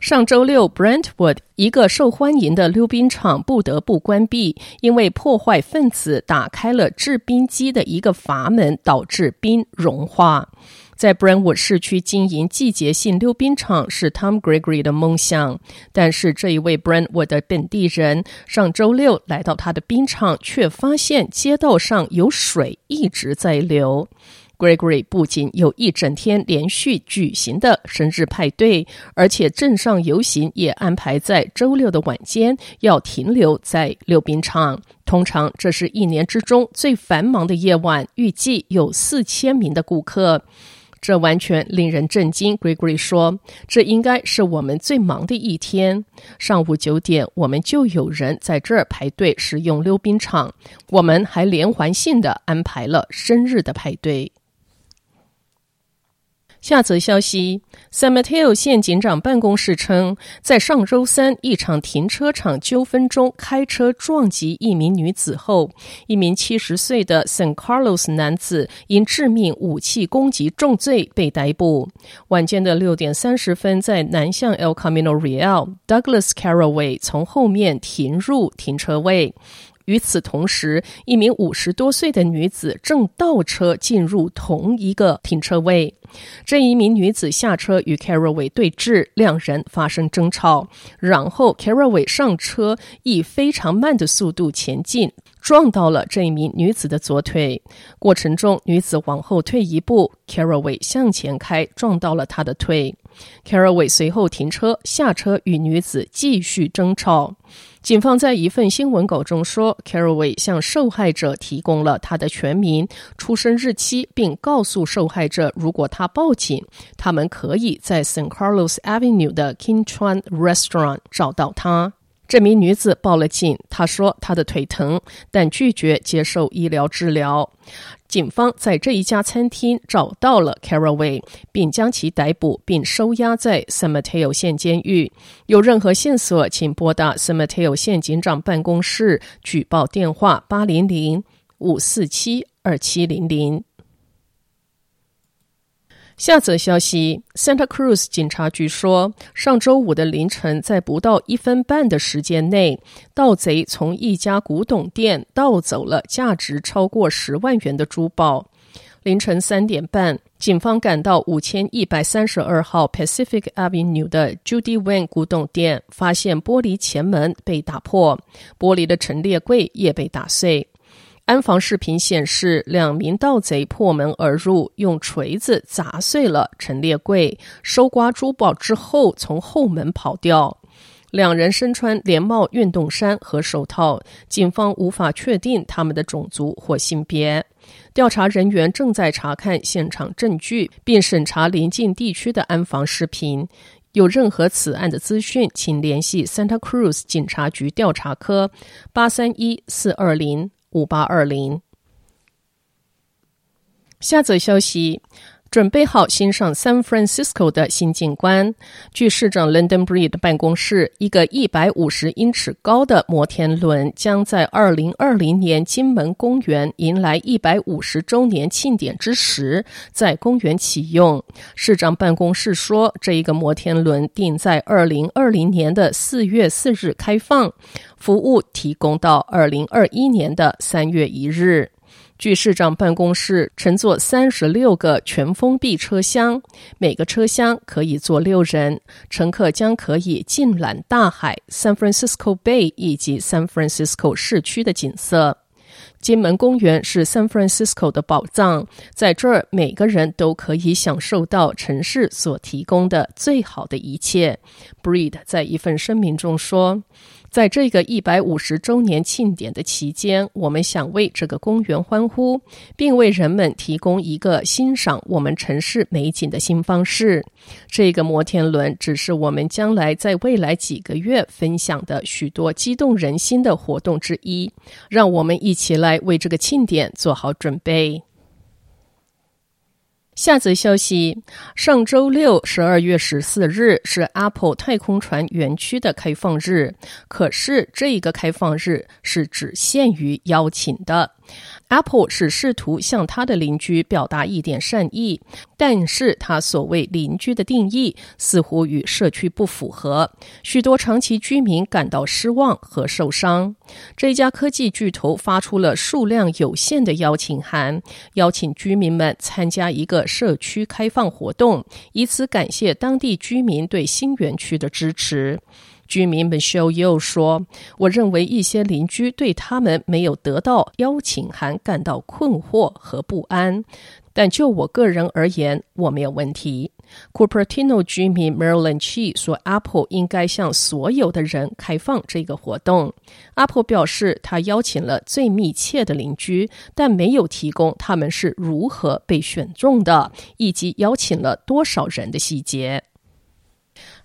上周六，Brentwood 一个受欢迎的溜冰场不得不关闭，因为破坏分子打开了制冰机的一个阀门，导致冰融化。在 Brentwood 市区经营季节性溜冰场是 Tom Gregory 的梦想，但是这一位 Brentwood 的本地人上周六来到他的冰场，却发现街道上有水一直在流。Gregory 不仅有一整天连续举行的生日派对，而且镇上游行也安排在周六的晚间要停留在溜冰场。通常这是一年之中最繁忙的夜晚，预计有四千名的顾客。这完全令人震惊，Gregory 说：“这应该是我们最忙的一天。上午九点，我们就有人在这儿排队使用溜冰场。我们还连环性的安排了生日的派对。”下则消息，San Mateo 县警长办公室称，在上周三一场停车场纠纷中，开车撞击一名女子后，一名七十岁的 San Carlos 男子因致命武器攻击重罪被逮捕。晚间的六点三十分，在南向 El Camino Real，Douglas Carraway 从后面停入停车位。与此同时，一名五十多岁的女子正倒车进入同一个停车位。这一名女子下车与 c a r a w a y 对峙，两人发生争吵，然后 c a r a w a y 上车，以非常慢的速度前进，撞到了这一名女子的左腿。过程中，女子往后退一步，Carraway 向前开，撞到了她的腿。Caraway 随后停车下车，与女子继续争吵。警方在一份新闻稿中说，Carraway 向受害者提供了他的全名、出生日期，并告诉受害者，如果他报警，他们可以在 San Carlos Avenue 的 King Chuan Restaurant 找到他。这名女子报了警，她说她的腿疼，但拒绝接受医疗治疗。警方在这一家餐厅找到了 Caraway，并将其逮捕，并收押在 San Mateo 县监狱。有任何线索，请拨打 San Mateo 县警长办公室举报电话：八零零五四七二七零零。下则消息：Santa Cruz 警察局说，上周五的凌晨，在不到一分半的时间内，盗贼从一家古董店盗走了价值超过十万元的珠宝。凌晨三点半，警方赶到五千一百三十二号 Pacific Avenue 的 Judy Wang 古董店，发现玻璃前门被打破，玻璃的陈列柜也被打碎。安防视频显示，两名盗贼破门而入，用锤子砸碎了陈列柜，搜刮珠宝之后从后门跑掉。两人身穿连帽运动衫和手套，警方无法确定他们的种族或性别。调查人员正在查看现场证据，并审查邻近地区的安防视频。有任何此案的资讯，请联系 Santa Cruz 警察局调查科八三一四二零。五八二零。下则消息，准备好欣赏 San Francisco 的新景观。据市长 London Breed 办公室，一个一百五十英尺高的摩天轮将在二零二零年金门公园迎来一百五十周年庆典之时，在公园启用。市长办公室说，这一个摩天轮定在二零二零年的四月四日开放。服务提供到二零二一年的三月一日。据市长办公室乘坐三十六个全封闭车厢，每个车厢可以坐六人，乘客将可以尽览大海、San Francisco Bay 以及 San Francisco 市区的景色。金门公园是 San Francisco 的宝藏，在这儿每个人都可以享受到城市所提供的最好的一切。Breed 在一份声明中说。在这个一百五十周年庆典的期间，我们想为这个公园欢呼，并为人们提供一个欣赏我们城市美景的新方式。这个摩天轮只是我们将来在未来几个月分享的许多激动人心的活动之一。让我们一起起来为这个庆典做好准备。下则消息：上周六，十二月十四日是 Apple 太空船园区的开放日，可是这一个开放日是只限于邀请的。Apple 是试图向他的邻居表达一点善意，但是他所谓邻居的定义似乎与社区不符合，许多长期居民感到失望和受伤。这家科技巨头发出了数量有限的邀请函，邀请居民们参加一个社区开放活动，以此感谢当地居民对新园区的支持。居民 Michelle 又说：“我认为一些邻居对他们没有得到邀请函感到困惑和不安，但就我个人而言，我没有问题。” Cupertino 居民 Marilyn Chi 说：“Apple 应该向所有的人开放这个活动。”Apple 表示，他邀请了最密切的邻居，但没有提供他们是如何被选中的，以及邀请了多少人的细节。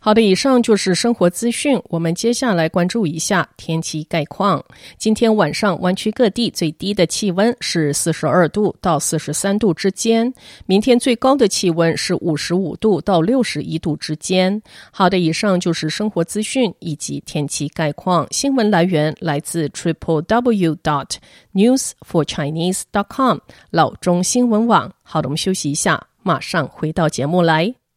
好的，以上就是生活资讯。我们接下来关注一下天气概况。今天晚上湾区各地最低的气温是四十二度到四十三度之间，明天最高的气温是五十五度到六十一度之间。好的，以上就是生活资讯以及天气概况。新闻来源来自 triple w dot news for chinese dot com 老中新闻网。好的，我们休息一下，马上回到节目来。